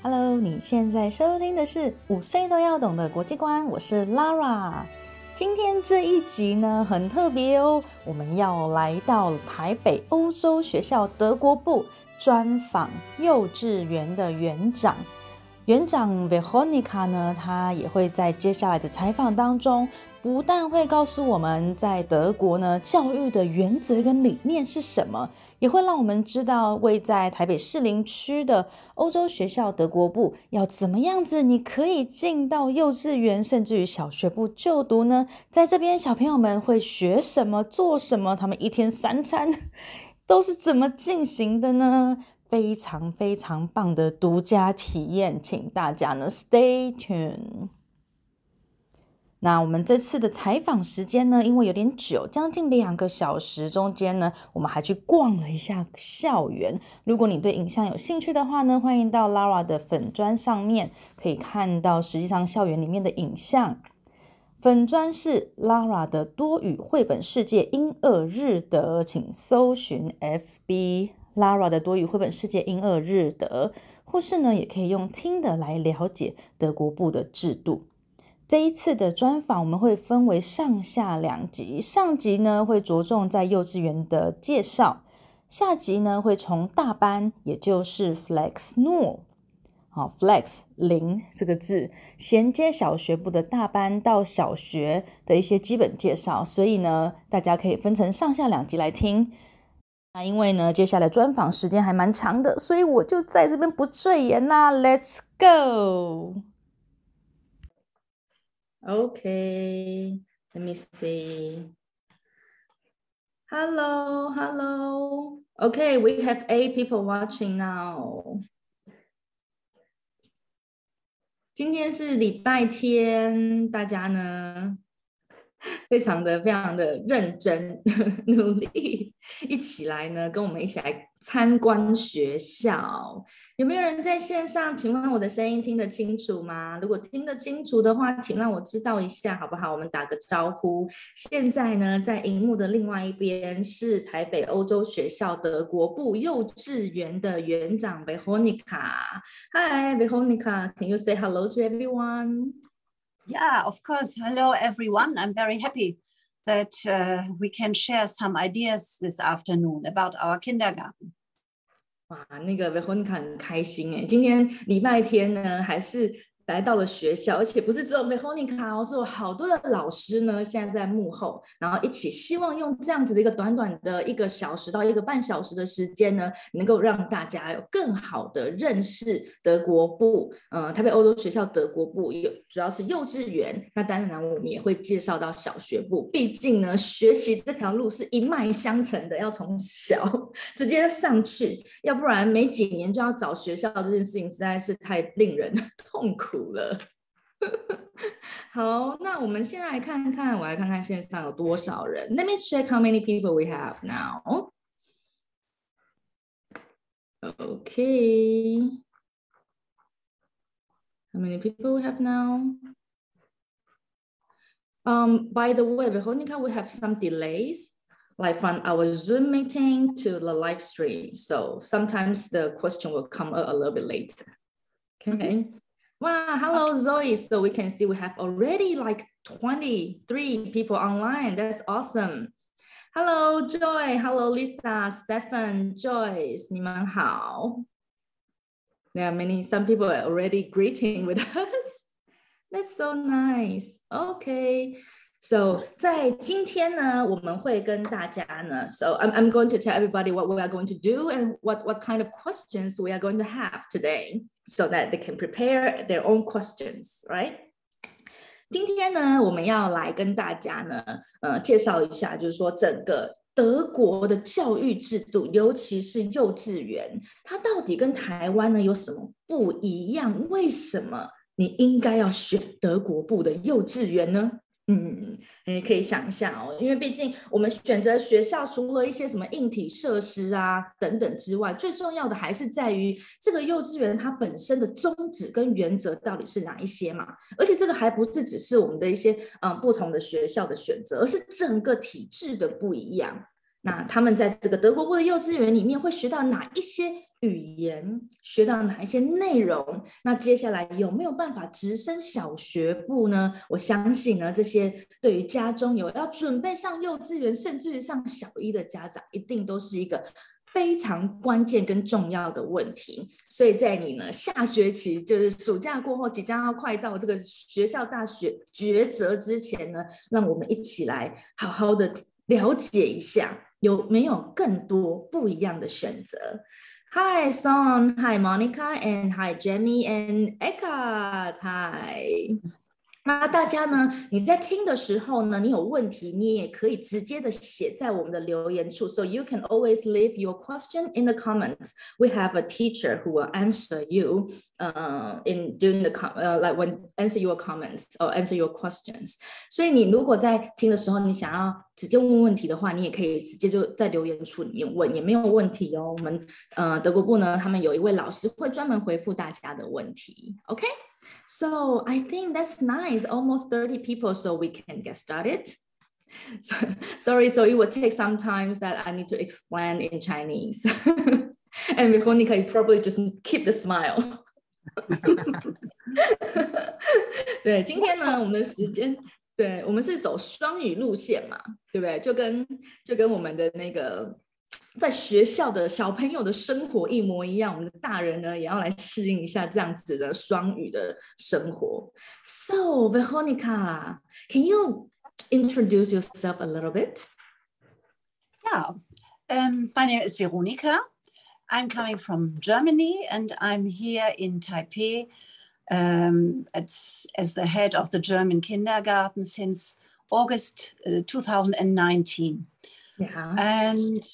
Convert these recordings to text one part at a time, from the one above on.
Hello，你现在收听的是五岁都要懂的国际观，我是 Lara。今天这一集呢很特别哦，我们要来到台北欧洲学校德国部专访幼稚园的园长。园长 Veronica 呢，他也会在接下来的采访当中，不但会告诉我们在德国呢教育的原则跟理念是什么。也会让我们知道，位在台北市林区的欧洲学校德国部要怎么样子，你可以进到幼稚园，甚至于小学部就读呢？在这边，小朋友们会学什么，做什么？他们一天三餐 都是怎么进行的呢？非常非常棒的独家体验，请大家呢 stay tuned。那我们这次的采访时间呢，因为有点久，将近两个小时，中间呢，我们还去逛了一下校园。如果你对影像有兴趣的话呢，欢迎到 Lara 的粉砖上面可以看到实际上校园里面的影像。粉砖是 Lara 的多语绘本世界英二日德，请搜寻 FB Lara 的多语绘本世界英二日德，或是呢，也可以用听的来了解德国部的制度。这一次的专访，我们会分为上下两集。上集呢会着重在幼稚园的介绍，下集呢会从大班，也就是 Flex Null，好 Flex 零这个字衔接小学部的大班到小学的一些基本介绍。所以呢，大家可以分成上下两集来听。那因为呢，接下来专访时间还蛮长的，所以我就在这边不赘言啦。Let's go。Okay, let me see. Hello, hello. Okay, we have eight people watching now. 今天是礼拜天，大家呢？ 非常的非常的认真 努力，一起来呢，跟我们一起来参观学校。有没有人在线上？请问我的声音听得清楚吗？如果听得清楚的话，请让我知道一下好不好？我们打个招呼。现在呢，在荧幕的另外一边是台北欧洲学校德国部幼稚园的园长 Veronica。Hi Veronica，Can you say hello to everyone? Yeah, of course. Hello, everyone. I'm very happy that uh, we can share some ideas this afternoon about our kindergarten. 哇，那个 Veronika 来到了学校，而且不是只有 Veronica 哦，是有好多的老师呢，现在在幕后，然后一起希望用这样子的一个短短的一个小时到一个半小时的时间呢，能够让大家有更好的认识德国部，嗯，台北欧洲学校德国部有主要是幼稚园，那当然呢，我们也会介绍到小学部，毕竟呢，学习这条路是一脉相承的，要从小 直接上去，要不然没几年就要找学校这件事情，实在是太令人 痛苦。苦了。好，那我们先来看看，我来看看线上有多少人。Let me check how many people we have now. Okay. How many people we have now? Um, by the way, Veronika, we have some delays, like from our Zoom meeting to the live stream. So sometimes the question will come a little bit later. Okay. Mm -hmm. Wow, hello Zoe. So we can see we have already like 23 people online. That's awesome. Hello Joy, hello Lisa, Stefan, Joyce, 你们好. There are many, some people are already greeting with us. That's so nice. Okay. So 在今天呢，我们会跟大家呢，So I'm I'm going to tell everybody what we are going to do and what what kind of questions we are going to have today, so that they can prepare their own questions, right? 今天呢，我们要来跟大家呢，呃，介绍一下，就是说整个德国的教育制度，尤其是幼稚园，它到底跟台湾呢有什么不一样？为什么你应该要选德国部的幼稚园呢？ 嗯嗯嗯，你可以想一下哦，因为毕竟我们选择学校，除了一些什么硬体设施啊等等之外，最重要的还是在于这个幼稚园它本身的宗旨跟原则到底是哪一些嘛？而且这个还不是只是我们的一些嗯不同的学校的选择，而是整个体制的不一样。那他们在这个德国部的幼稚园里面会学到哪一些语言，学到哪一些内容？那接下来有没有办法直升小学部呢？我相信呢，这些对于家中有要准备上幼稚园，甚至于上小一的家长，一定都是一个非常关键跟重要的问题。所以在你呢下学期，就是暑假过后，即将要快到这个学校大学抉择之前呢，让我们一起来好好的了解一下。有没有更多不一样的选择？Hi Son, Hi Monica, and Hi Jamie and Eka. Hi. 那大家呢？你在听的时候呢，你有问题，你也可以直接的写在我们的留言处。So you can always leave your question in the comments. We have a teacher who will answer you, uh, in during the com, uh, like when answer your comments or answer your questions. 所以你如果在听的时候，你想要直接问问题的话，你也可以直接就在留言处里面问，也没有问题哦。我们呃德国部呢，他们有一位老师会专门回复大家的问题。OK。 so I think that's nice. Almost 30 people, so we can get started. So, sorry, so it will take some time that I need to explain in Chinese. and Veronika, you probably just keep the smile. 对，今天呢，我们的时间对我们是走双语路线嘛，对不对？就跟就跟我们的那个在学校的小朋友的生活一模一样，我们的大人呢也要来适应一下这样子的双语的生活。So Veronika, can you introduce yourself a little bit? Yeah, um, my name is Veronika. I'm coming from Germany and I'm here in Taipei um, as, as the head of the German kindergarten since August uh, 2019. Yeah. And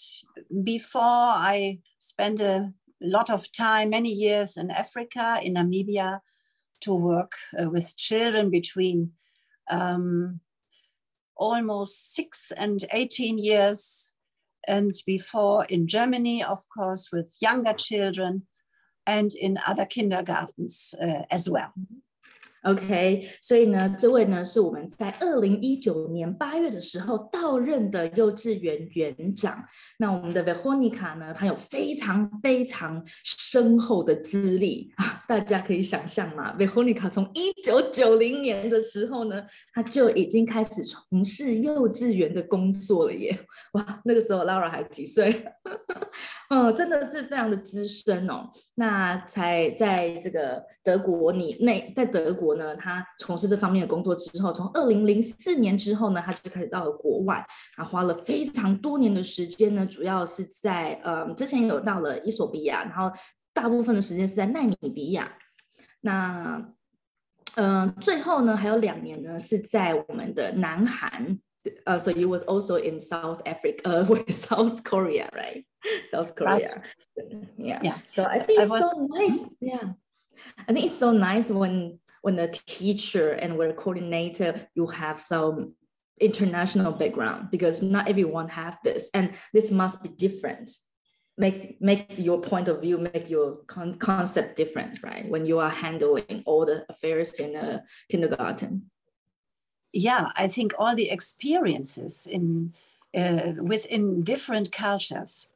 before I spent a lot of time, many years in Africa, in Namibia, to work uh, with children between um, almost six and 18 years. And before in Germany, of course, with younger children and in other kindergartens uh, as well. OK，所以呢，这位呢是我们在二零一九年八月的时候到任的幼稚园园长。那我们的 Veronica 呢，她有非常非常深厚的资历啊，大家可以想象嘛，Veronica 从一九九零年的时候呢，她就已经开始从事幼稚园的工作了耶！哇，那个时候 Laura 还几岁？哦，真的是非常的资深哦。那才在这个德国，你内在德国。呢，他从事这方面的工作之后，从二零零四年之后呢，他就开始到了国外，他，花了非常多年的时间呢，主要是在呃，之前有到了伊索比亚，然后大部分的时间是在奈米比亚，那嗯，最后呢，还有两年呢是在我们的南韩，呃，so you was also in South Africa, uh, South Korea, right? South Korea, yeah. yeah. So I think it's so nice, yeah. I think it's so nice when when a teacher and when a coordinator, you have some international background because not everyone have this, and this must be different. Makes makes your point of view, make your con concept different, right? When you are handling all the affairs in a kindergarten. Yeah, I think all the experiences in uh, within different cultures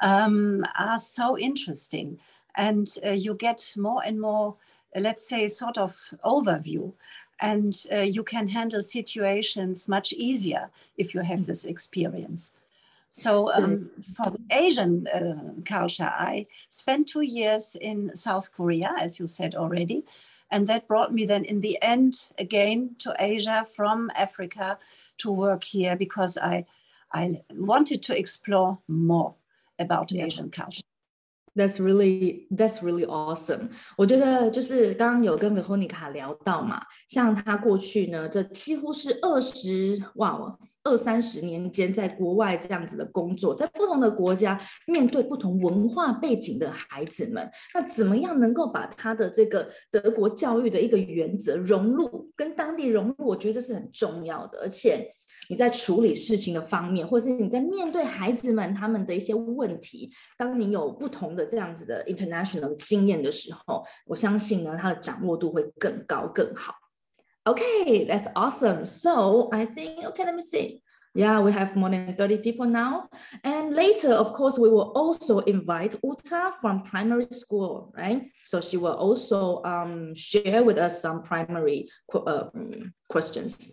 um, are so interesting, and uh, you get more and more let's say, sort of overview. And uh, you can handle situations much easier if you have this experience. So, um, for the Asian uh, culture, I spent two years in South Korea, as you said already. And that brought me then in the end again to Asia from Africa to work here because I, I wanted to explore more about yeah. Asian culture. That's really that's really awesome。我觉得就是刚刚有跟 Veronica 聊到嘛，像他过去呢，这几乎是二十哇二三十年间在国外这样子的工作，在不同的国家面对不同文化背景的孩子们，那怎么样能够把他的这个德国教育的一个原则融入跟当地融入？我觉得这是很重要的，而且。你在处理事情的方面，或是你在面对孩子们他们的一些问题，当你有不同的这样子的 international 的经验的时候，我相信呢，他的掌握度会更高更好。Okay, that's awesome. So I think okay, let me see. Yeah, we have more than 30 people now. And later, of course, we will also invite Uta from primary school, right? So she will also um, share with us some primary uh, questions.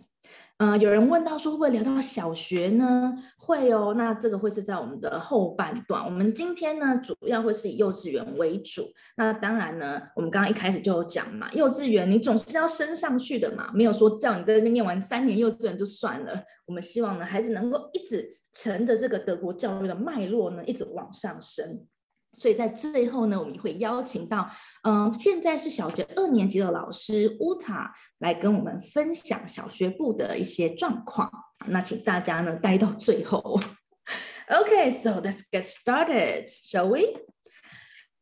呃，有人问到说会不会聊到小学呢？会哦，那这个会是在我们的后半段。我们今天呢，主要会是以幼稚园为主。那当然呢，我们刚刚一开始就有讲嘛，幼稚园你总是要升上去的嘛，没有说叫你在那边念完三年幼稚园就算了。我们希望呢，孩子能够一直乘着这个德国教育的脉络呢，一直往上升。所以在最后呢，我们会邀请到，嗯、呃，现在是小学二年级的老师乌塔来跟我们分享小学部的一些状况。那请大家呢待到最后。Okay, so let's get started, shall we?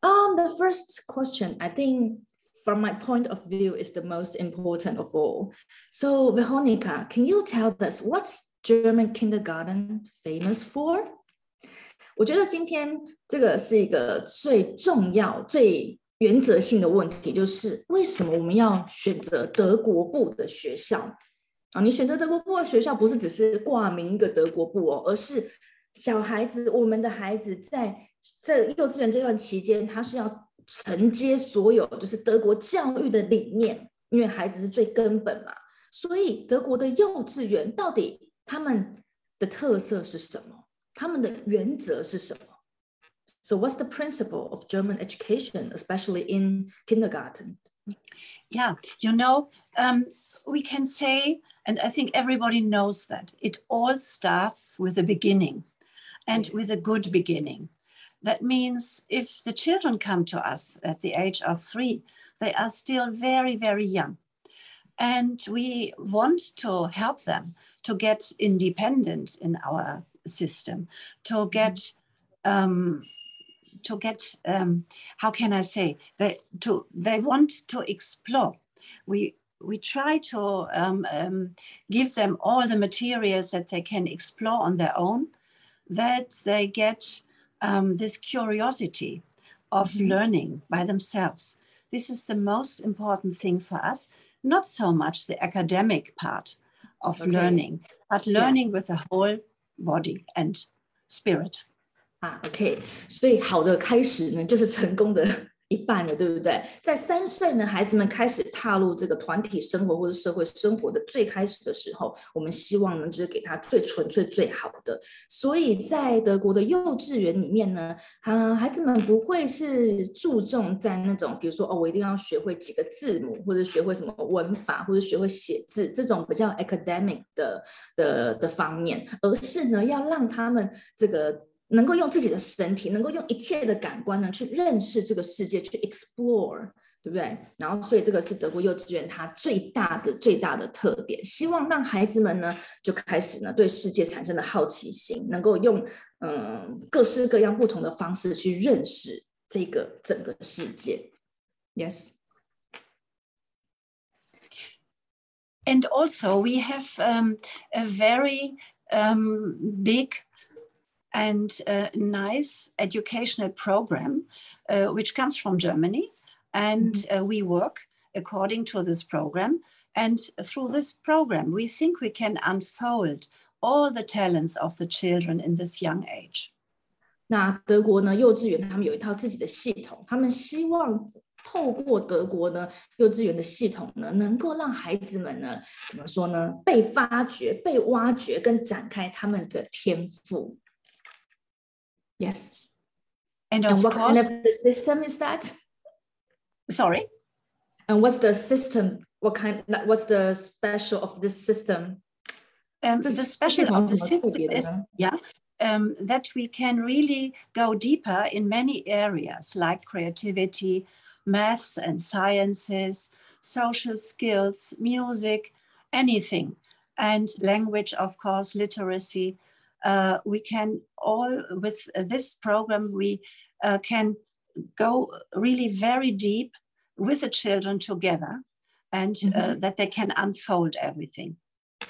Um, the first question, I think, from my point of view, is the most important of all. So, Veronika, can you tell us what's German kindergarten famous for? 我觉得今天这个是一个最重要、最原则性的问题，就是为什么我们要选择德国部的学校啊？你选择德国部的学校，不是只是挂名一个德国部哦，而是小孩子，我们的孩子在这幼稚园这段期间，他是要承接所有就是德国教育的理念，因为孩子是最根本嘛。所以德国的幼稚园到底他们的特色是什么？他们的原则是什么？So what's the principle of German education, especially in kindergarten? Yeah, you know, um, we can say, and I think everybody knows that it all starts with a beginning and yes. with a good beginning. That means if the children come to us at the age of three, they are still very, very young. And we want to help them to get independent in our system to mm-hmm. get um, to get um, how can I say they to they want to explore. We we try to um, um, give them all the materials that they can explore on their own, that they get um, this curiosity of mm-hmm. learning by themselves. This is the most important thing for us, not so much the academic part of okay. learning, but learning yeah. with the whole body and spirit. 啊，OK，所以好的开始呢，就是成功的一半了，对不对？在三岁呢，孩子们开始踏入这个团体生活或者社会生活的最开始的时候，我们希望呢，就是给他最纯粹、最好的。所以在德国的幼稚园里面呢，啊，孩子们不会是注重在那种，比如说哦，我一定要学会几个字母，或者学会什么文法，或者学会写字这种比较 academic 的的的方面，而是呢，要让他们这个。能够用自己的身体，能够用一切的感官呢，去认识这个世界，去 explore，对不对？然后，所以这个是德国幼稚园它最大的最大的特点，希望让孩子们呢就开始呢对世界产生的好奇心，能够用嗯各式各样不同的方式去认识这个整个世界。Yes. And also, we have um, a very um, big and a nice educational program, uh, which comes from Germany. And mm-hmm. uh, we work according to this program. And through this program, we think we can unfold all the talents of the children in this young age. 那德国呢，幼稚园他们有一套自己的系统，他们希望透过德国呢幼稚园的系统呢，能够让孩子们呢怎么说呢，被发掘、被挖掘跟展开他们的天赋。 Yes. And, and what course, kind of the system is that? Sorry. And what's the system? What kind? What's the special of this system? Um, the special of the system is yeah um, that we can really go deeper in many areas like creativity, maths and sciences, social skills, music, anything, and language, of course, literacy uh, we can all, with this program, we uh, can go really very deep with the children together and mm -hmm. that they can unfold everything.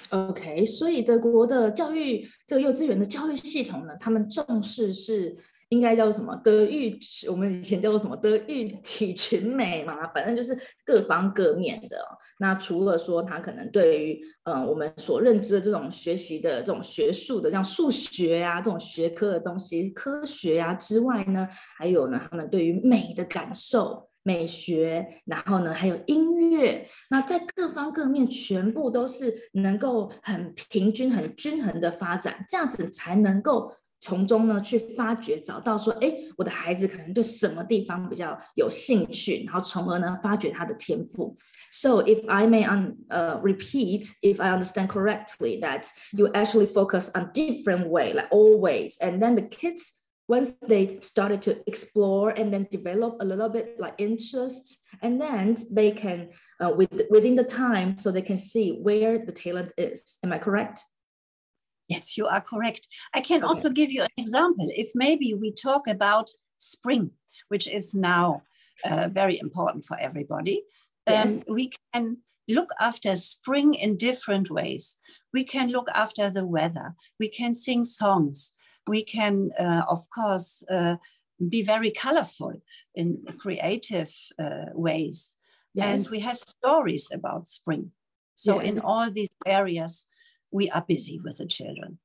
OK，所以德国的教育这个幼稚园的教育系统呢，他们重视是 应该叫什么德育，我们以前叫做什么德育体群美嘛，反正就是各方各面的。那除了说他可能对于呃我们所认知的这种学习的这种学术的，像数学呀这种学科的东西、科学呀之外呢，还有呢他们对于美的感受、美学，然后呢还有音乐，那在各方各面全部都是能够很平均、很均衡的发展，这样子才能够。从中呢去发掘，找到说，哎，我的孩子可能对什么地方比较有兴趣，然后从而呢发掘他的天赋。So if I may un, uh, repeat, if I understand correctly, that you actually focus on different way, like always, and then the kids once they started to explore and then develop a little bit like interests, and then they can uh, with, within the time, so they can see where the talent is. Am I correct? Yes, you are correct. I can okay. also give you an example. If maybe we talk about spring, which is now uh, very important for everybody, um, yes. um, we can look after spring in different ways. We can look after the weather. We can sing songs. We can, uh, of course, uh, be very colorful in creative uh, ways. Yes. And we have stories about spring. So, yes. in all these areas, we are busy with the children.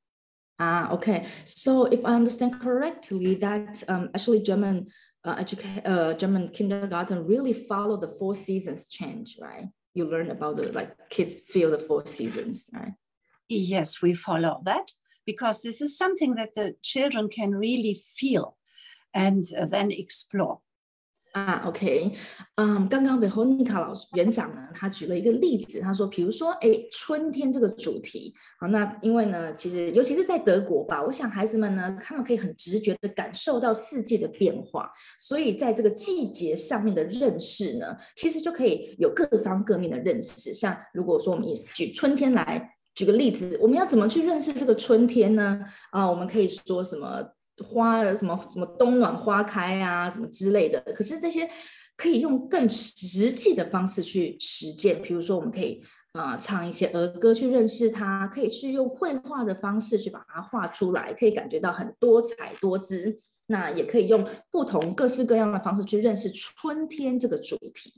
Ah, okay. So if I understand correctly, that um, actually German uh, education, uh, German kindergarten really follow the four seasons change, right? You learn about the like kids feel the four seasons, right? Yes, we follow that because this is something that the children can really feel and uh, then explore. 啊，OK，嗯，刚刚的 Honika 老师园长呢，他举了一个例子，他说，比如说，哎，春天这个主题，好，那因为呢，其实尤其是在德国吧，我想孩子们呢，他们可以很直觉的感受到四季的变化，所以在这个季节上面的认识呢，其实就可以有各方各面的认识。像如果说我们举春天来举个例子，我们要怎么去认识这个春天呢？啊，我们可以说什么？花的什么什么冬暖花开啊，什么之类的。可是这些可以用更实际的方式去实践，比如说我们可以啊唱一些儿歌去认识它，可以去用绘画的方式去把它画出来，可以感觉到很多彩多姿。那也可以用不同各式各样的方式去认识春天这个主题。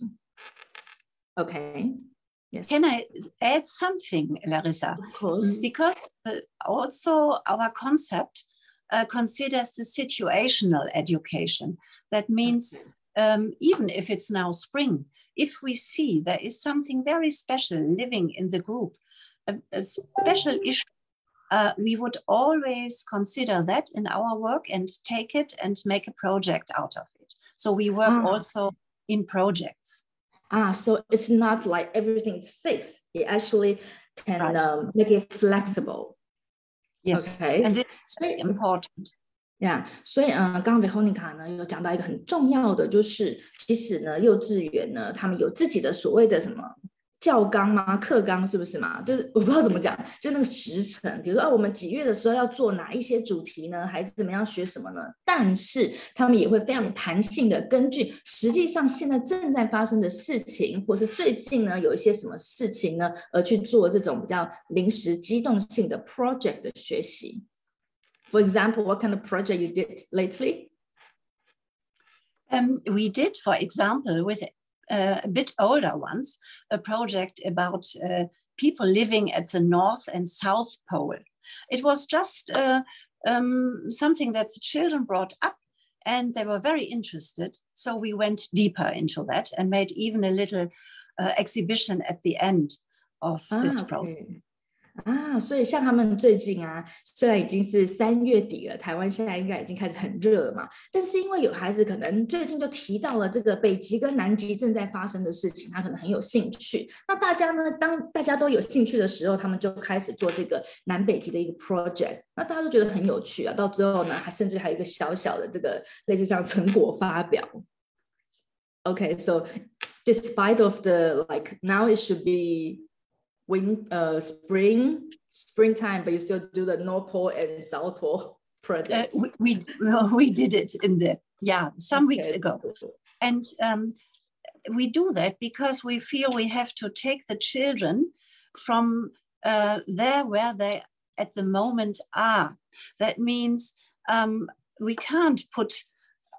OK，Yes. Can I add something, Larissa? Of course. Because also our concept. Uh, considers the situational education. That means um, even if it's now spring, if we see there is something very special living in the group, a, a special issue, uh, we would always consider that in our work and take it and make a project out of it. So we work ah. also in projects. Ah, so it's not like everything's fixed. It actually can right. um, make it flexible. Yes, okay. and 所以 important. Yeah，所以呃，刚刚 Veronica 呢有讲到一个很重要的，就是其实呢，幼稚园呢，他们有自己的所谓的什么教纲吗？课纲是不是嘛？就是我不知道怎么讲，就那个时辰，比如说啊，我们几月的时候要做哪一些主题呢？孩子怎么样学什么呢？但是他们也会非常弹性的，根据实际上现在正在发生的事情，或是最近呢有一些什么事情呢，而去做这种比较临时机动性的 project 的学习。For example, what kind of project you did lately? Um, we did, for example, with uh, a bit older ones, a project about uh, people living at the North and South Pole. It was just uh, um, something that the children brought up and they were very interested. So we went deeper into that and made even a little uh, exhibition at the end of ah, this project. Okay. 啊，所以像他们最近啊，虽然已经是三月底了，台湾现在应该已经开始很热了嘛，但是因为有孩子可能最近就提到了这个北极跟南极正在发生的事情，他可能很有兴趣。那大家呢，当大家都有兴趣的时候，他们就开始做这个南北极的一个 project，那大家都觉得很有趣啊。到最后呢，还甚至还有一个小小的这个类似像成果发表。Okay, so despite of the like now it should be win uh spring springtime but you still do the north pole and south pole project uh, we, we, we did it in the yeah some okay. weeks ago. And um, we do that because we feel we have to take the children from uh, there where they at the moment are. That means um, we can't put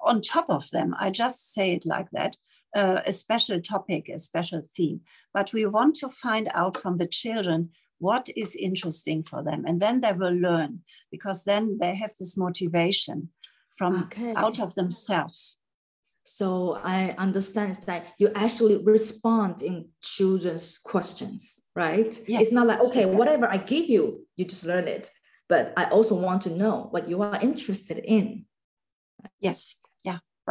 on top of them, I just say it like that, uh, a special topic, a special theme. But we want to find out from the children what is interesting for them. And then they will learn because then they have this motivation from Okay. out of themselves. So I understand that you actually respond in children's questions, right? Yeah, It's not like, okay, whatever I give you, you just learn it. But I also want to know what you are interested in. Yes,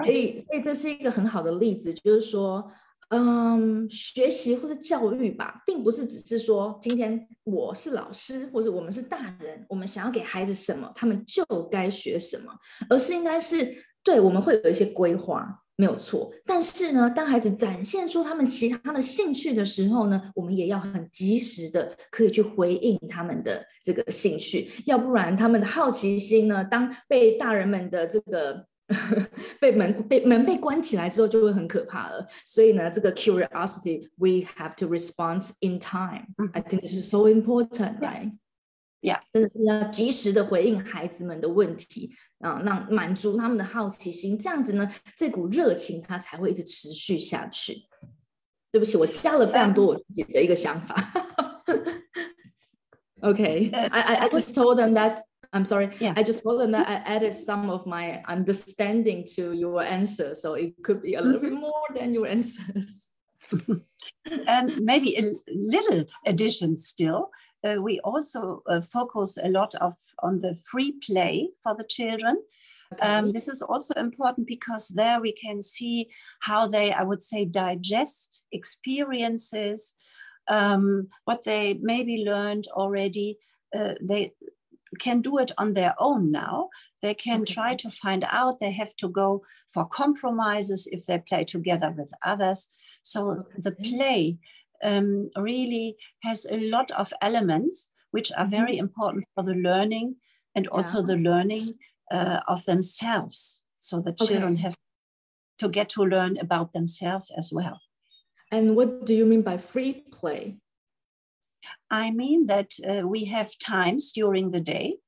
所以，所以这是一个很好的例子，就是说，嗯，学习或者教育吧，并不是只是说今天我是老师，或者我们是大人，我们想要给孩子什么，他们就该学什么，而是应该是对我们会有一些规划，没有错。但是呢，当孩子展现出他们其他的兴趣的时候呢，我们也要很及时的可以去回应他们的这个兴趣，要不然他们的好奇心呢，当被大人们的这个被门被门被关起来之后，就会很可怕了。所以呢，这个 curiosity we have to respond in time. I think this is so important, right? Yeah. 真的是要及时的回应孩子们的问题啊，让满足他们的好奇心，这样子呢，这股热情它才会一直持续下去。对不起，我加了非常多我自己的一个想法。okay, I, I I just told them that I'm sorry. Yeah. I just told them that I added some of my understanding to your answer, so it could be a little bit more than your answers. um, maybe a little addition still. Uh, we also uh, focus a lot of on the free play for the children. Um, this is also important because there we can see how they, I would say, digest experiences, um, what they maybe learned already. Uh, they can do it on their own now. They can Okay. try to find out. They have to go for compromises if they play together with others. So the play um, really has a lot of elements which are very important for the learning and also Yeah. the learning uh, of themselves. So the children Okay. have to get to learn about themselves as well. And what do you mean by free play? I mean that uh, we have times during the day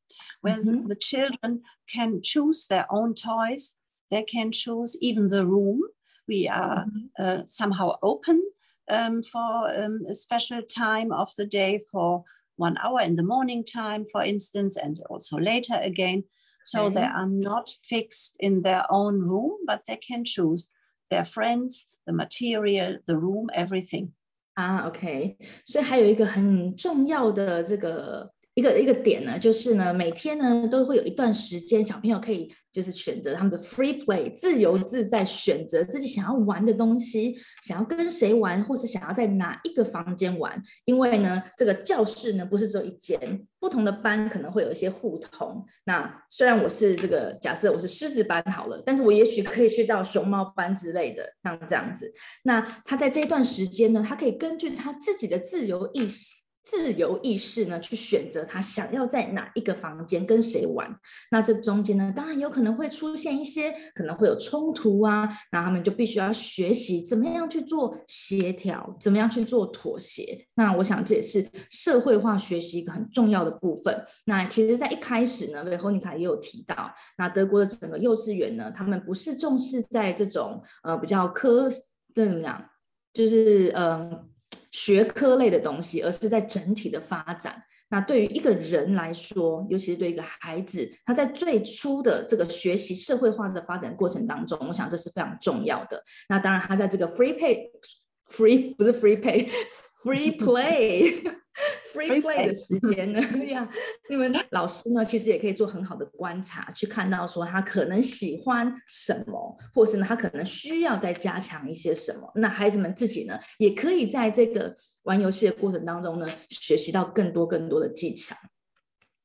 where Mhm. the children can choose their own toys. They can choose even the room. We are uh, somehow open um, for um, a special time of the day for one hour in the morning time, for instance, and also later again. So they are not fixed in their own room, but they can choose their friends, the material, the room, everything. 啊，OK，所以还有一个很重要的这个一个一个点呢，就是呢，每天呢都会有一段时间，小朋友可以就是选择他们的 free play，自由自在选择自己想要玩的东西，想要跟谁玩，或是想要在哪一个房间玩。因为呢，这个教室呢不是只有一间，不同的班可能会有一些互同。那虽然我是这个假设我是狮子班好了，但是我也许可以去到熊猫班之类的，像这样子。那他在这一段时间呢，他可以根据他自己的自由意识、自由意识呢，去选择他想要在哪一个房间跟谁玩。那这中间呢，当然有可能会出现一些可能会有冲突啊，那他们就必须要学习怎么样去做协调，怎么样去做妥协。那我想这也是社会化学习一个很重要的部分。那其实，在一开始呢，维侯尼卡也有提到，那德国的整个幼稚园呢，他们不是重视在这种呃比较科，这怎么讲，就是嗯学科类的东西，而是在整体的发展。那对于一个人来说，尤其是对一个孩子，他在最初的这个学习社会化的发展过程当中，我想这是非常重要的。那当然，他在这个 free pay free 不是 free pay free play free Free play 的 play 时间呢呀，你们老师呢其实也可以做很好的观察，去看到说他可能喜欢什么，或是呢他可能需要再加强一些什么。那孩子们自己呢，也可以在这个玩游戏的过程当中呢，学习到更多更多的技巧。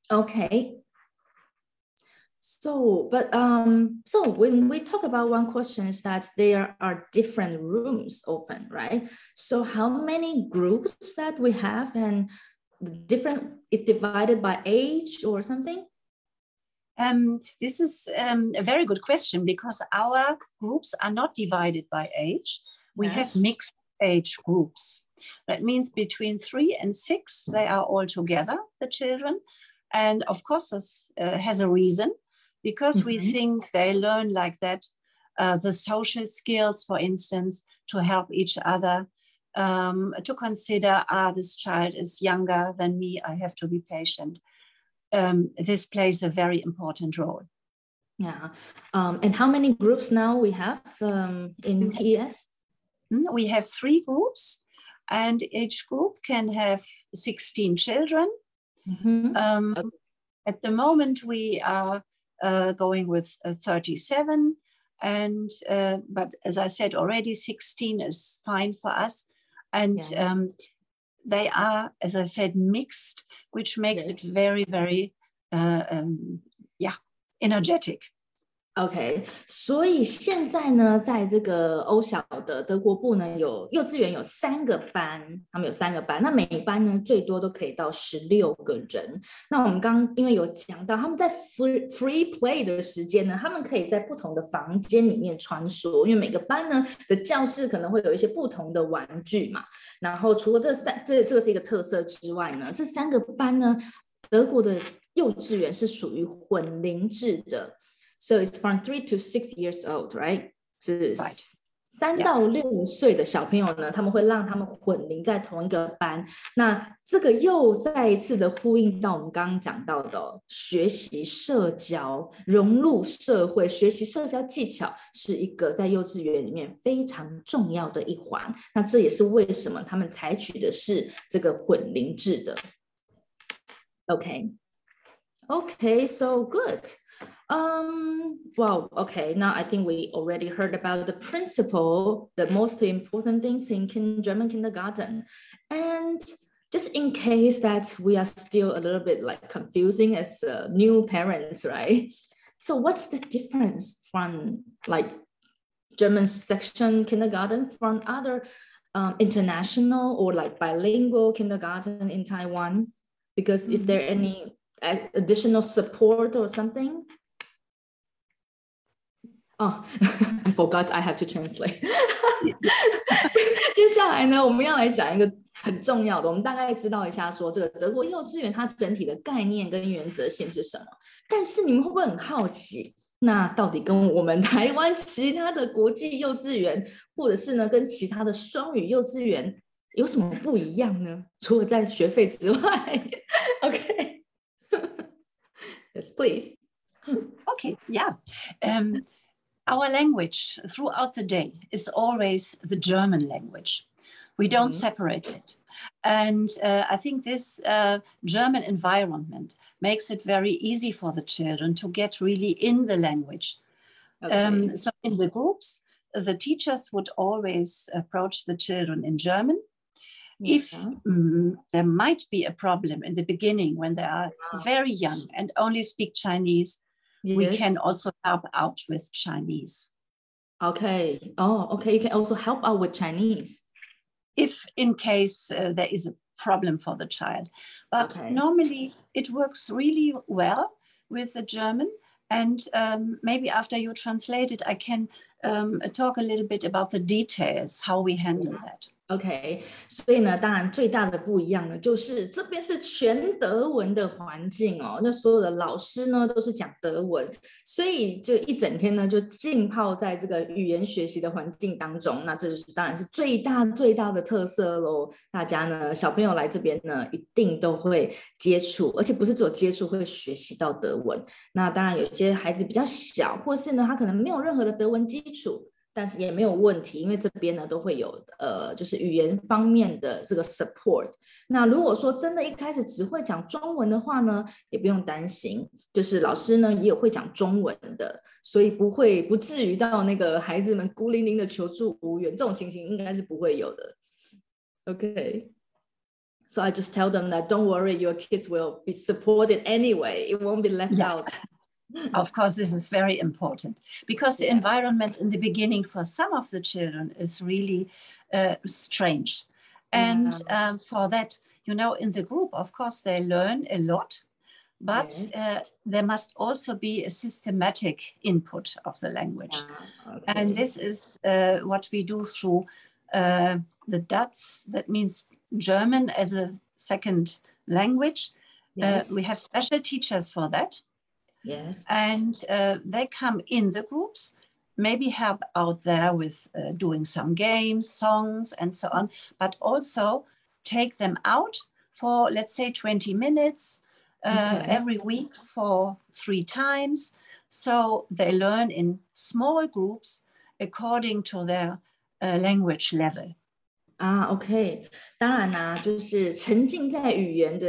OK。So, but um, so when we talk about one question is that there are different rooms open, right? So how many groups that we have and the different is divided by age or something? Um, this is um, a very good question because our groups are not divided by age. We Yes. have mixed age groups. That means between three and six, they are all together, the children. And of course, this uh, has a reason because we think they learn like that uh, the social skills, for instance, to help each other, um, to consider, ah, this child is younger than me, I have to be patient. Um, this plays a very important role. Yeah. Um, and how many groups now we have um, in TES? Mm, we have three groups, and each group can have 16 children. Mm-hmm. Um, okay. At the moment, we are uh, going with uh, 37 and uh, but as i said already 16 is fine for us and yeah. um, they are as i said mixed which makes yes. it very very uh, um, yeah energetic OK，所以现在呢，在这个欧小的德国部呢，有幼稚园有三个班，他们有三个班，那每一班呢最多都可以到十六个人。那我们刚因为有讲到，他们在 free free play 的时间呢，他们可以在不同的房间里面穿梭，因为每个班呢的教室可能会有一些不同的玩具嘛。然后除了这三这这个是一个特色之外呢，这三个班呢，德国的幼稚园是属于混龄制的。So it's from three to six years old, right? 是三到六岁的小朋友呢，他们会让他们混龄在同一个班。那这个又再一次的呼应到我们刚刚讲到的学习社交、融入社会、学习社交技巧，是一个在幼稚园里面非常重要的一环。那这也是为什么他们采取的是这个混龄制的。OK，OK，so good。 Um, well, okay, now I think we already heard about the principle, the most important things in kin German kindergarten. And just in case that we are still a little bit like confusing as uh, new parents, right? So what's the difference from like German section kindergarten from other um, international or like bilingual kindergarten in Taiwan? Because is there mm-hmm. any additional support or something? 哦、oh,，I forgot I have to translate 接下来呢，我们要来讲一个很重要的，我们大概知道一下，说这个德国幼稚园它整体的概念跟原则性是什么。但是你们会不会很好奇，那到底跟我们台湾其他的国际幼稚园，或者是呢跟其他的双语幼稚园有什么不一样呢？除了在学费之外，OK，Yes, please. Okay, yeah. Um, our language throughout the day is always the German language. We don't mm-hmm. separate it. And uh, I think this uh, German environment makes it very easy for the children to get really in the language. Okay. Um, so in the groups, the teachers would always approach the children in German. Yeah. If um, there might be a problem in the beginning when they are wow. very young and only speak Chinese, Yes. We can also help out with Chinese. Okay. Oh, okay. You can also help out with Chinese. If in case uh, there is a problem for the child. But okay. normally it works really well with the German. And um, maybe after you translate it, I can um, talk a little bit about the details, how we handle that. OK，所以呢，当然最大的不一样呢，就是这边是全德文的环境哦。那所有的老师呢都是讲德文，所以就一整天呢就浸泡在这个语言学习的环境当中。那这就是当然是最大最大的特色喽。大家呢，小朋友来这边呢，一定都会接触，而且不是只有接触，会学习到德文。那当然有些孩子比较小，或是呢他可能没有任何的德文基础。但是也没有问题，因为这边呢都会有呃，就是语言方面的这个 support。那如果说真的一开始只会讲中文的话呢，也不用担心，就是老师呢也有会讲中文的，所以不会不至于到那个孩子们孤零零的求助无援这种情形，应该是不会有的。OK，so I just tell them that don't worry, your kids will be supported anyway. It won't be left out. of course, this is very important because the environment in the beginning for some of the children is really uh, strange. And yeah. um, for that, you know, in the group, of course, they learn a lot, but uh, there must also be a systematic input of the language. Ah, okay. And this is uh, what we do through uh, the DaZ, that means German as a second language. Uh, yes. we have special teachers for that Yes. And uh, they come in the groups, maybe help out there with uh, doing some games, songs, and so on, but also take them out for, let's say, 20 minutes uh, Okay. every week for three times. So they learn in small groups according to their uh, language level. 啊，OK，当然啦、就是沉浸在语言的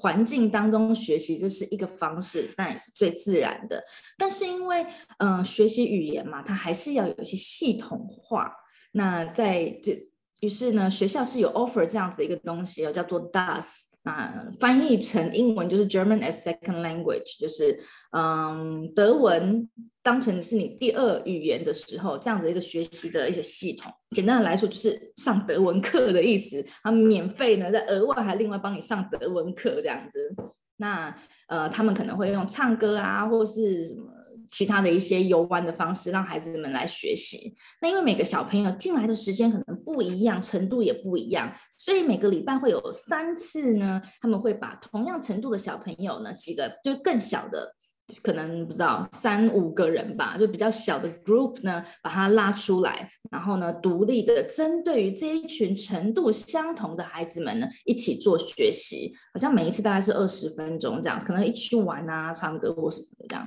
环境当中学习，这是一个方式，但也是最自然的。但是因为，嗯、学习语言嘛，它还是要有一些系统化。那在这，于是呢，学校是有 offer 这样子一个东西哦，叫做 DAS。那翻译成英文就是 German as second language，就是嗯，德文当成是你第二语言的时候，这样子一个学习的一些系统。简单的来说，就是上德文课的意思。他们免费呢，在额外还另外帮你上德文课这样子。那呃，他们可能会用唱歌啊，或是什么其他的一些游玩的方式，让孩子们来学习。那因为每个小朋友进来的时间可能不一样，程度也不一样，所以每个礼拜会有三次呢，他们会把同样程度的小朋友呢，几个就更小的。可能不知道三五个人吧，就比较小的 group 呢，把它拉出来，然后呢，独立的针对于这一群程度相同的孩子们呢，一起做学习。好像每一次大概是二十分钟这样，可能一起去玩啊、唱歌或什么的这样。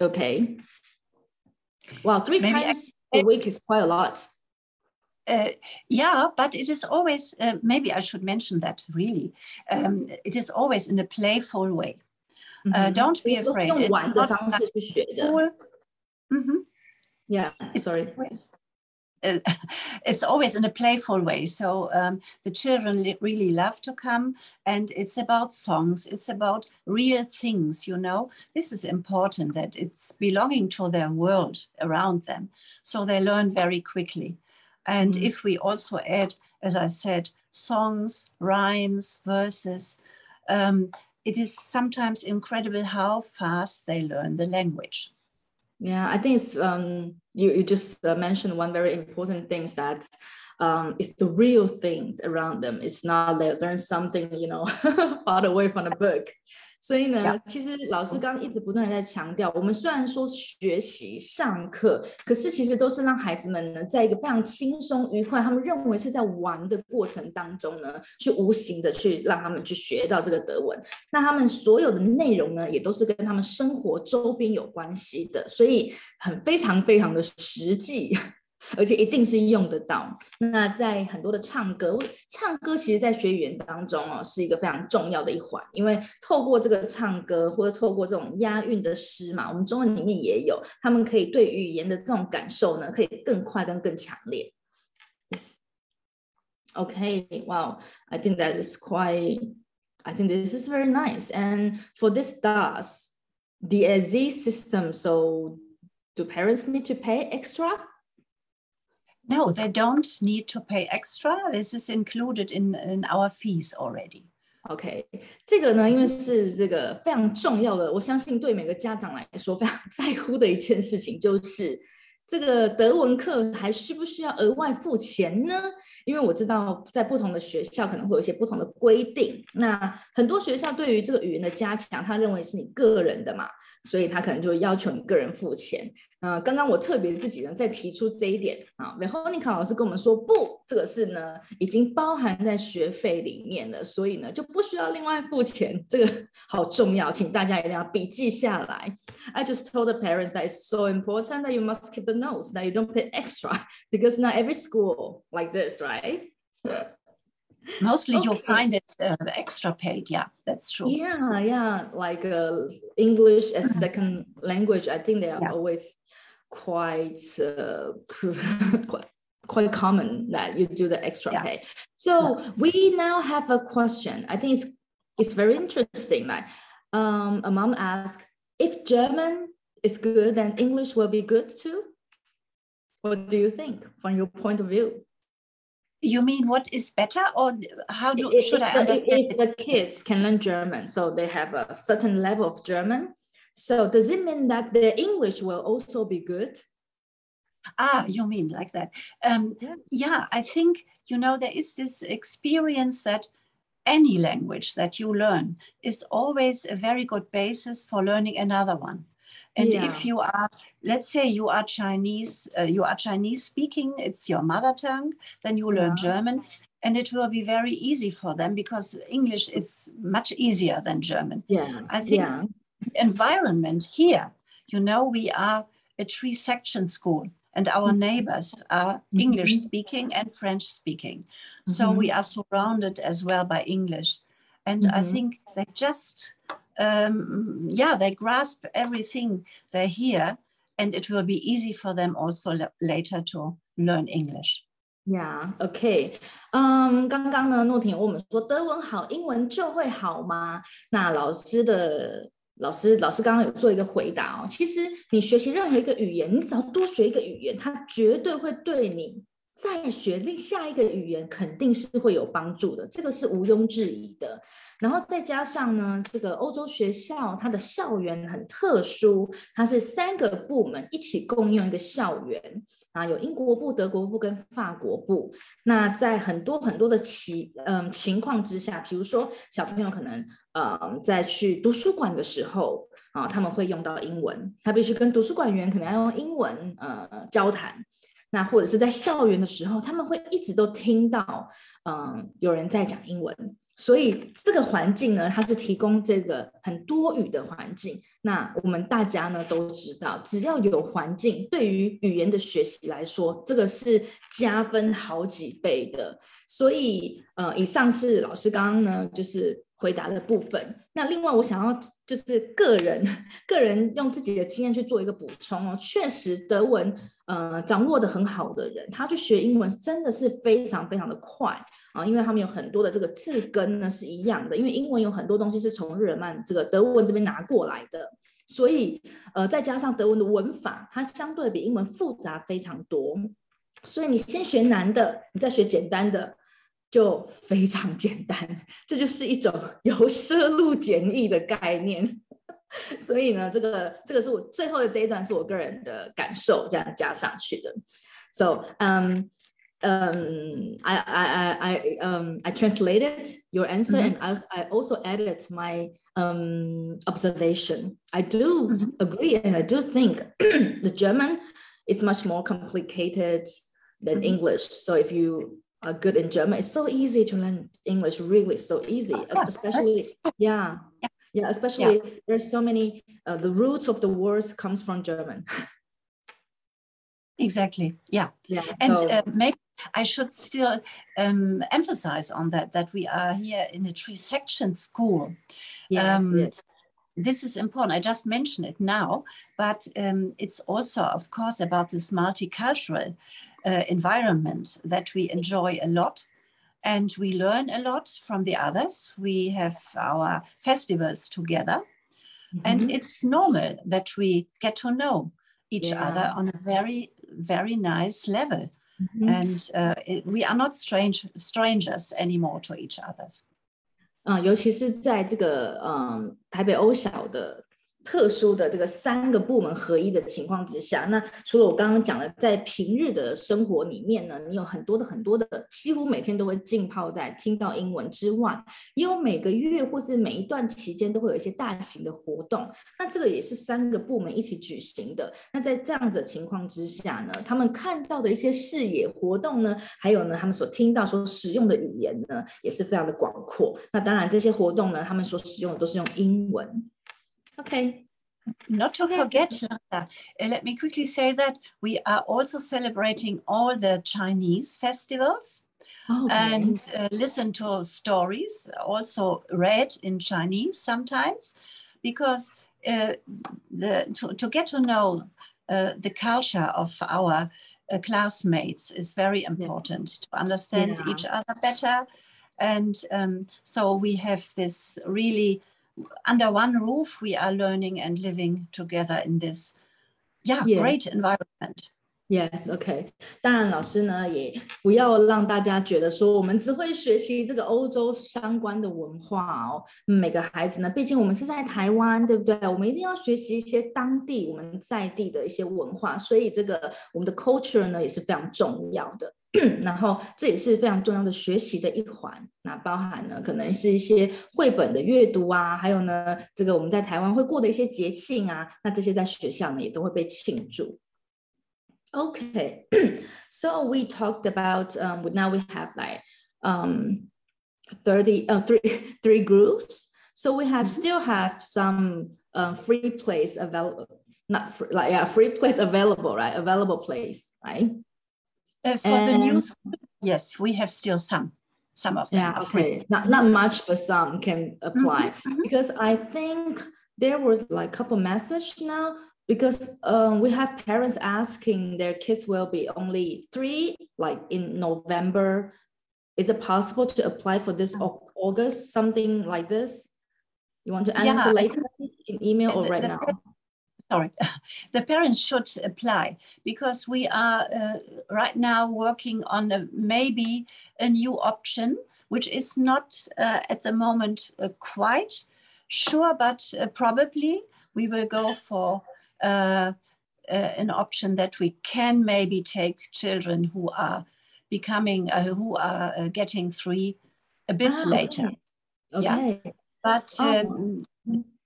Okay. Wow, three Maybe times I, a week is quite a lot. Uh, yeah, but it is always, uh, maybe I should mention that really. Um, it is always in a playful way. Mm -hmm. uh, mm-hmm. don't be afraid. It's not cool. mm -hmm. Yeah, it's sorry. Always, uh, it's always in a playful way. So um, the children li- really love to come, and it's about songs. It's about real things. You know, this is important that it's belonging to their world around them, so they learn very quickly. And Mhm. if we also add, as I said, songs, rhymes, verses. Um, it is sometimes incredible how fast they learn the language. Yeah, I think it's um you you just uh, mentioned one very important thing is that um it's the real thing around them. It's not they learn something you know far away from the book. 所以呢其实老师刚刚一直不断的在强调，我们虽然说学习上课，可是其实都是让孩子们呢，在一个非常轻松愉快，他们认为是在玩的过程当中呢，去无形的去让他们去学到这个德文。那他们所有的内容呢，也都是跟他们生活周边有关系的，所以很非常非常的实际，而且一定是用得到。那在很多的唱歌，唱歌其实在学语言当中哦，是一个非常重要的一环，因为透过这个唱歌或者透过这种押韵的诗嘛，我们中文里面也有，他们可以对语言的这种感受呢，可以更快跟更强烈。Yes. Okay. Wow. I think that is quite. I think this is very nice. And for this DAS, the AZ system, so do parents need to pay extra? No, they don't need to pay extra. This is included in, in our fees already. OK，这个呢，因为是这个非常重要的，我相信对每个家长来说非常 在乎的一件事情，就是这个德文课还需不需要额外付钱呢？因为我知道在不同的学校可能会有一些不同的规定。那很多学校对于这个语言的加强，他认为是你个人的嘛，所以他可能就要求你个人付钱。呃，刚刚我特别自己呢在提出这一点啊，Veronica 老师跟我们说不，这个是呢已经包含在学费里面了，所以呢就不需要另外付钱，这个好重要，请大家一定要笔记下来。I just told the parents that it's so important that you must keep the notes, that you don't pay extra because not every school like this, right? Mostly you'll find it uh, extra paid. Yeah, that's true. Yeah, yeah, like uh, English as second language. I think they are Yeah. always quite uh, quite quite common that you do the extra Yeah. pay. So we now have a question. I think it's it's very interesting. Like, um, a mom asked if German is good, then English will be good too. What do you think, from your point of view? You mean what is better, or how do if, should if I the, understand? if the kids can learn German, so they have a certain level of German. So does it mean that their English will also be good? Ah, you mean like that? Um, Yeah. yeah, I think you know there is this experience that any language that you learn is always a very good basis for learning another one. And Yeah. if you are, let's say you are Chinese, uh, you are Chinese speaking, it's your mother tongue, then you learn Yeah. German. And it will be very easy for them because English is much easier than German. Yeah, I think yeah, environment here, you know, we are a three section school and our neighbors are English Mhm. speaking and French speaking. So Mhm. we are surrounded as well by English. And I Mhm. think they just, um, yeah, they grasp everything they hear and it will be easy for them also la- later to learn English. Yeah, OK，嗯，刚刚呢，诺婷问我们说德文好，英文就会好吗？那老师的老师老师刚刚有做一个回答哦，其实你学习任何一个语言，你只要多学一个语言，它绝对会对你 再学另下一个语言肯定是会有帮助的，这个是毋庸置疑的。然后再加上呢，这个欧洲学校它的校园很特殊，它是三个部门一起共用一个校园啊，有英国部、德国部跟法国部。那在很多很多的情嗯情况之下，比如说小朋友可能呃在去图书馆的时候啊，他们会用到英文，他必须跟图书馆员可能要用英文呃交谈。那或者是在校园的时候，他们会一直都听到嗯有人在讲英文。所以这个环境呢，它是提供这个很多语的环境。那我们大家呢都知道，只要有环境，对于语言的学习来说，这个是加分好几倍的。所以，呃，以上是老师刚刚呢就是回答的部分。那另外，我想要就是个人 个人用自己的经验去做一个补充哦。确实，德文呃掌握的很好的人，他去学英文真的是非常非常的快啊，因为他们有很多的这个字根呢是一样的，因为英文有很多东西是从日耳曼这个德文这边拿过来的。所以，呃，再加上德文的文法，它相对比英文复杂非常多。所以你先学难的，你再学简单的，就非常简单。这就是一种 由奢入简易的概念。所以呢，这个这个是我最后的这一段是我个人的感受，这样加上去的。So, um, um, I, I, I, I, um, I translated your answer Mhm. and I, I also added my um, observation. I do Mhm. agree and I do think the German is much more complicated than Mhm. English. So if you are good in German, it's so easy to learn English, really so easy, Of course, especially, that's- yeah. Yeah, especially there's so many, uh, the roots of the words comes from German. Exactly. Yeah. Yeah. And so- uh, maybe I should still um, emphasize on that that we are here in a three section school. yes, um, yes. This is important. I just mentioned it now, but um, it's also, of course, about this multicultural uh, environment that we enjoy a lot And we learn a lot from the others. We have our festivals together. And Mhm. it's normal that we get to know each other Yeah. on a very, very nice level. Mhm. And uh, it- we are not strange strangers anymore to each others. 嗯，尤其是在这个嗯台北欧小的 特殊的这个三个部门合一的情况之下，那除了我刚刚讲的，在平日的生活里面呢，你有很多的很多的，几乎每天都会浸泡在听到英文之外，也有每个月或是每一段期间都会有一些大型的活动，那这个也是三个部门一起举行的。那在这样子的情况之下呢，他们看到的一些视野活动呢，还有呢，他们所听到、所使用的语言呢，也是非常的广阔。那当然，这些活动呢，他们所使用的都是用英文。OK，Not to Yeah. forget, uh, let me quickly say that we are also celebrating all the Chinese festivals OK，and uh, listen to stories, also read in Chinese sometimes, because uh, the, to, to get to know uh, the culture of our uh, classmates is very important to understand Yeah. each other better. And um, so we have this really under one roof, we are learning and living together in this, yeah, Yeah. great environment. Yes, OK。当然，老师呢也不要让大家觉得说我们只会学习这个欧洲相关的文化哦。每个孩子呢，毕竟我们是在台湾，对不对？我们一定要学习一些当地我们在地的一些文化，所以这个我们的 culture 呢也是非常重要的。然后这也是非常重要的学习的一环。那包含呢，可能是一些绘本的阅读啊，还有呢，这个我们在台湾会过的一些节庆啊，那这些在学校呢也都会被庆祝。Okay, so we talked about um, now we have like um, 30, uh, three, three groups. So we have mm-hmm. still have some uh, free place available, not free, like yeah, free place available, right? Available place, right? Uh, for and, the new yes, we have still some, some of them. Yeah, okay, not not much, but some can apply mm-hmm, mm-hmm. because I think there was like a couple message now because um, we have parents asking their kids will be only three, like in November. Is it possible to apply for this mm. August, something like this? You want to answer yeah, later in email or right now? Sorry, the parents should apply because we are uh, right now working on a, maybe a new option, which is not uh, at the moment uh, quite sure, but uh, probably we will go for uh, uh, an option that we can maybe take children who are becoming, uh, who are uh, getting three a bit ah, later. Okay. okay. Yeah. But oh.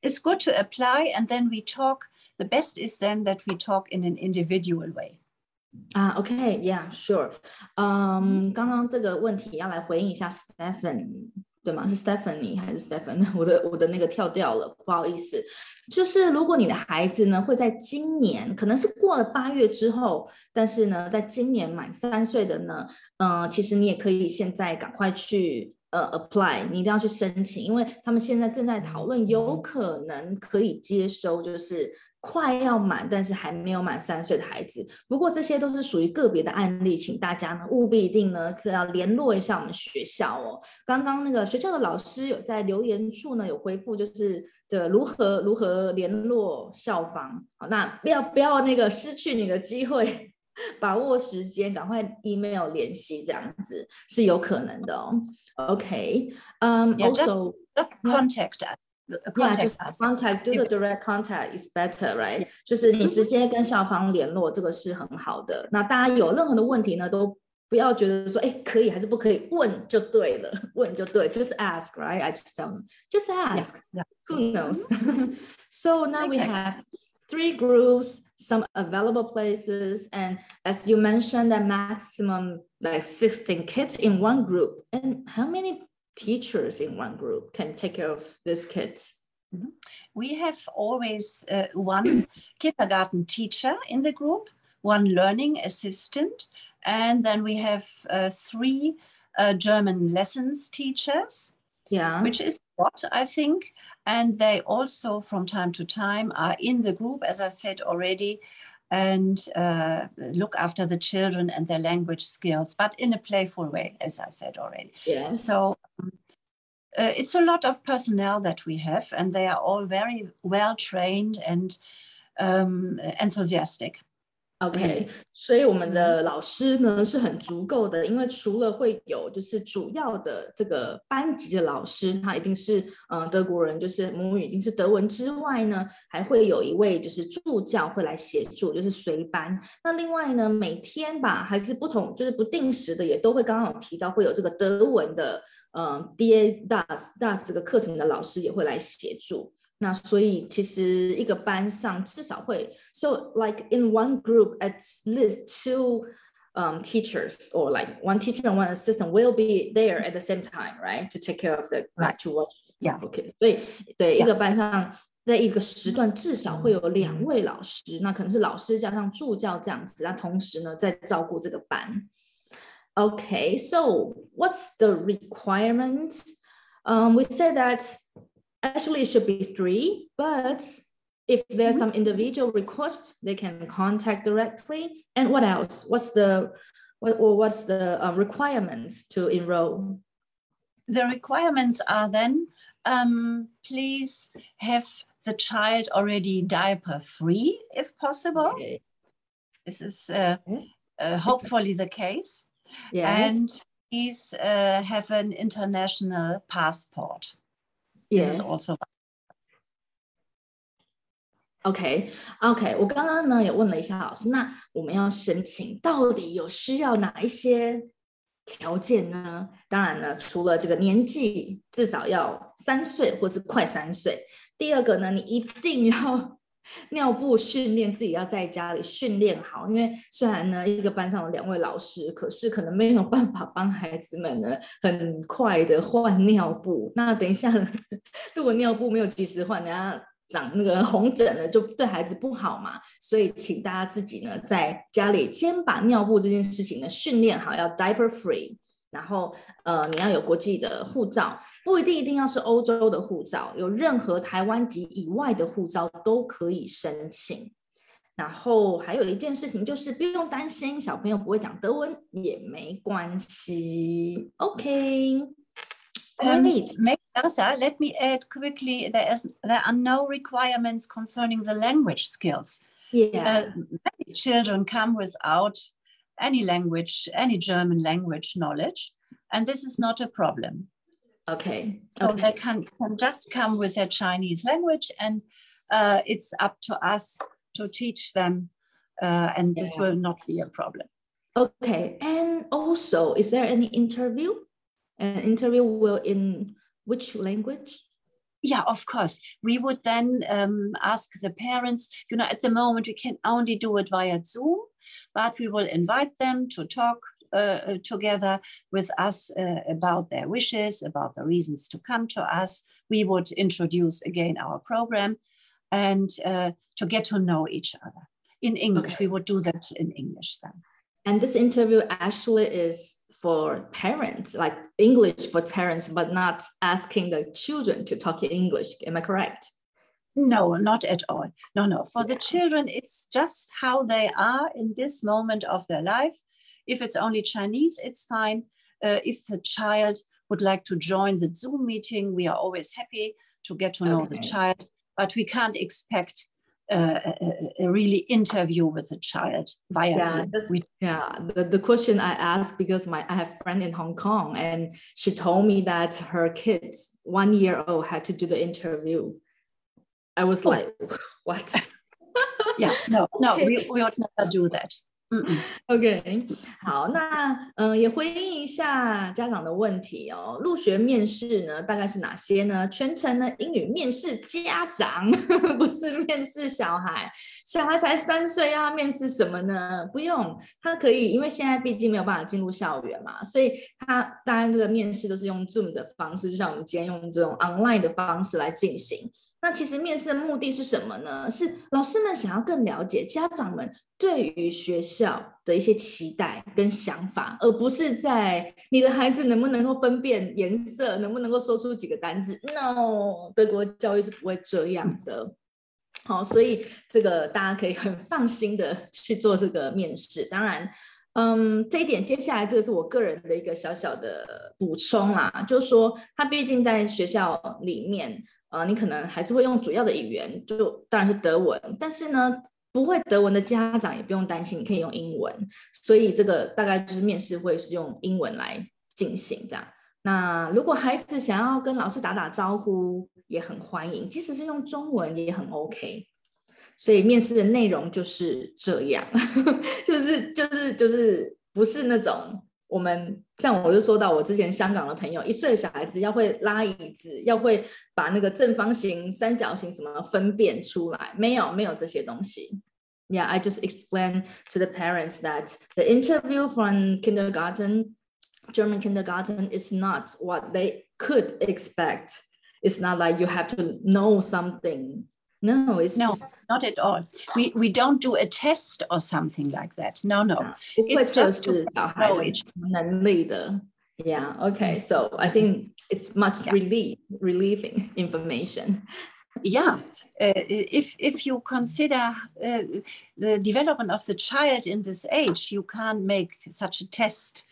it's good to apply and then we talk The best is then that we talk in an individual way. 啊，OK，Yeah，Sure，嗯，刚刚这个问题要来回应一下 Stephen 对吗？是 Stephanie 还是 Stephen？我的我的那个跳掉了，不好意思。就是如果你的孩子呢会在今年，可能是过了八月之后，但是呢，在今年满三岁的呢，呃，其实你也可以现在赶快去呃 apply，你一定要去申请，因为他们现在正在讨论，有可能可以接收，就是。 快要满，但是还没有满三岁的孩子。不过这些都是属于个别的案例，请大家呢务必一定呢要联络一下我们学校哦。刚刚那个学校的老师有在留言处呢有回复，就是这如何如何联络校方。好，那不要不要那个失去你的机会，把握时间，赶快 email 联系，这样子是有可能的哦。OK，嗯，also contact us. Yeah, just contact, do the direct contact is better, right? 就是你直接跟校方联络，这个是很好的。那大家有任何的问题呢，都不要觉得说，哎，可以还是不可以，问就对了，问就对，就是 ask, right? I just tell them, just ask. Who knows? so now we have three groups, some available places, and as you mentioned, a maximum like 16 kids in one group. And how many teachers in one group can take care of these kids? Mm-hmm. We have always uh, one kindergarten teacher in the group, one learning assistant, and then we have uh, three uh, German lessons teachers. Yeah. Which is what I think. And they also, from time to time, are in the group, as I said already, and uh, look after the children and their language skills, but in a playful way, as I said already. Yes. So um, uh, it's a lot of personnel that we have, and they are all very well trained and um, enthusiastic. OK，所以我们的老师呢是很足够的，因为除了会有就是主要的这个班级的老师，他一定是嗯德国人，就是母语一定是德文之外呢，还会有一位就是助教会来协助，就是随班。那另外呢，每天吧还是不同，就是不定时的，也都会刚刚有提到会有这个德文的嗯 D A DAS DAS 这个课程的老师也会来协助。那所以其实一个班上至少会，so like in one group at least two um, teachers or like one teacher and one assistant will be there at the same time, right? To take care of the like to watch yeah for kids. 所以对一个班上在一个时段至少会有两位老师，那可能是老师加上助教这样子，那同时呢在照顾这个班。Okay, so what's the requirement? Um, we said that Actually, it should be three, but if there's mm-hmm. some individual request, they can contact directly. And what else? What's the what or what's the uh, requirements to enroll? The requirements are then um, please have the child already diaper free if possible. Okay. This is uh, uh, hopefully the case. Yes. And please uh, have an international passport. Yes. This is also OK，OK，我刚刚呢也问了一下老师，那我们要申请到底有需要哪一些条件呢？当然呢，除了这个年纪至少要三岁或是快三岁，第二个呢，你一定要 尿布训练自己要在家里训练好，因为虽然呢一个班上有两位老师，可是可能没有办法帮孩子们呢很快的换尿布。那等一下，如果尿布没有及时换，等下。长那个红疹呢，就对孩子不好嘛，所以请大家自己呢，在家里先把尿布这件事情呢训练好，要 diaper free，然后呃，你要有国际的护照，不一定一定要是欧洲的护照，有任何台湾籍以外的护照都可以申请。然后还有一件事情就是不用担心小朋友不会讲德文也没关系，OK。Um, Elsa, let me add quickly, there, is, there are no requirements concerning the language skills. Yeah. Uh, many children come without any language, any German language knowledge, and this is not a problem. Okay. So okay. they can, can just come with their Chinese language, and uh, it's up to us to teach them, uh, and this yeah. will not be a problem. Okay. And also, is there any interview? An interview will in which language? Yeah, of course. We would then um, ask the parents, you know, at the moment we can only do it via Zoom, but we will invite them to talk uh, together with us uh, about their wishes, about the reasons to come to us. We would introduce again our program and uh, to get to know each other in English. Okay. We would do that in English then. And this interview actually is for parents, like English for parents, but not asking the children to talk in English. Am I correct? No, not at all. No, no. For yeah. the children, it's just how they are in this moment of their life. If it's only Chinese, it's fine. Uh, if the child would like to join the Zoom meeting, we are always happy to get to know okay. the child, but we can't expect a, a, really interview with the child via yeah, Zoom. yeah the, the question i asked because my i have a friend in hong kong and she told me that her kids one year old had to do the interview i was oh. like what yeah no no okay. we, we ought never do that 嗯嗯，OK，好，那嗯、呃、也回应一下家长的问题哦。入学面试呢，大概是哪些呢？全程呢英语面试家长，不是面试小孩。小孩才三岁，要面试什么呢？不用，他可以，因为现在毕竟没有办法进入校园嘛，所以他当然这个面试都是用 Zoom 的方式，就像我们今天用这种 online 的方式来进行。那其实面试的目的是什么呢？是老师们想要更了解家长们对于学校的一些期待跟想法，而不是在你的孩子能不能够分辨颜色，能不能够说出几个单字。No，德国教育是不会这样的。好，所以这个大家可以很放心的去做这个面试。当然，嗯，这一点接下来这个是我个人的一个小小的补充啦，就是说他毕竟在学校里面。呃，你可能还是会用主要的语言，就当然是德文。但是呢，不会德文的家长也不用担心，你可以用英文。所以这个大概就是面试会是用英文来进行这样。那如果孩子想要跟老师打打招呼，也很欢迎，即使是用中文也很 OK。所以面试的内容就是这样，就是就是就是不是那种。我们像我就说到，我之前香港的朋友，一岁的小孩子要会拉椅子，要会把那个正方形、三角形什么分辨出来，没有没有这些东西。Yeah, I just explain to the parents that the interview from kindergarten, German kindergarten, is not what they could expect. It's not like you have to know something no, it's no, just... not at all. We we don't do a test or something like that. No, no, it's just knowledge. Yeah. Okay. So I think it's much yeah. relief, relieving information. Yeah. Uh, if if you consider uh, the development of the child in this age, you can't make such a test.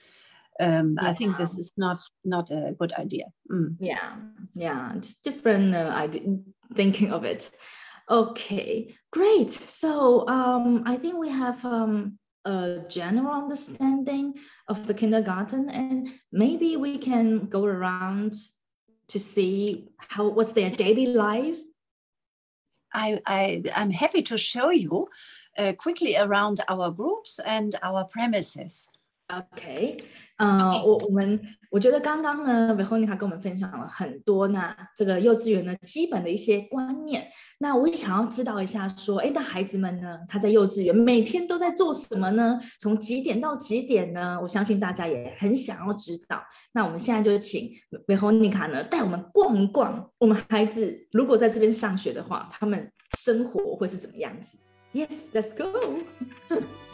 Um, yeah. I think this is not not a good idea. Mm. Yeah, yeah, it's different uh, idea, thinking of it. Okay, great. So um, I think we have um, a general understanding of the kindergarten, and maybe we can go around to see how what's their daily life. I, I, I'm happy to show you uh, quickly around our groups and our premises. OK，嗯，我我们我觉得刚刚呢，Veronica 跟我们分享了很多呢，这个幼稚园的基本的一些观念。那我也想要知道一下，说，哎，那孩子们呢，他在幼稚园每天都在做什么呢？从几点到几点呢？我相信大家也很想要知道。那我们现在就请 Veronica 呢带我们逛一逛，我们孩子如果在这边上学的话，他们生活会是怎么样子？Yes，let's go。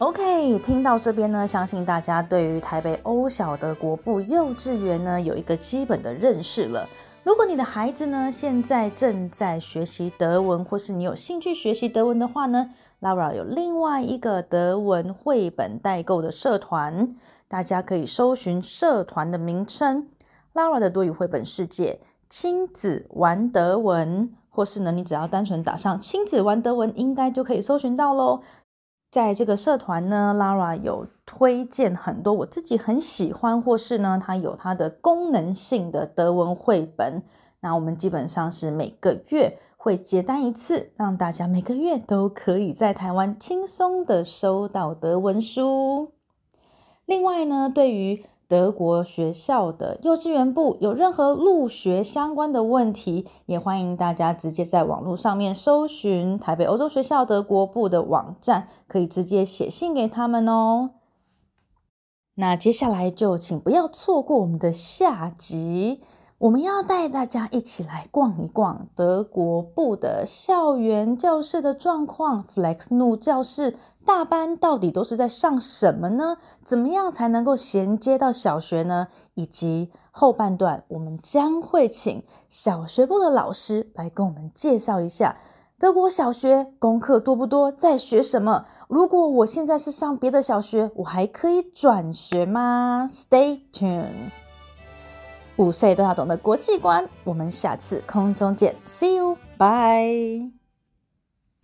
OK，听到这边呢，相信大家对于台北欧小的国部幼稚园呢有一个基本的认识了。如果你的孩子呢现在正在学习德文，或是你有兴趣学习德文的话呢，Laura 有另外一个德文绘本代购的社团，大家可以搜寻社团的名称，Laura 的多语绘本世界亲子玩德文”，或是呢，你只要单纯打上“亲子玩德文”，应该就可以搜寻到喽。在这个社团呢，Lara 有推荐很多我自己很喜欢，或是呢它有它的功能性的德文绘本。那我们基本上是每个月会接单一次，让大家每个月都可以在台湾轻松的收到德文书。另外呢，对于德国学校的幼稚园部有任何入学相关的问题，也欢迎大家直接在网络上面搜寻台北欧洲学校德国部的网站，可以直接写信给他们哦。那接下来就请不要错过我们的下集。我们要带大家一起来逛一逛德国部的校园教室的状况。Flex Nu 教室大班到底都是在上什么呢？怎么样才能够衔接到小学呢？以及后半段，我们将会请小学部的老师来跟我们介绍一下德国小学功课多不多，在学什么？如果我现在是上别的小学，我还可以转学吗？Stay tuned。五岁都要懂的国际观，我们下次空中见，See you，bye。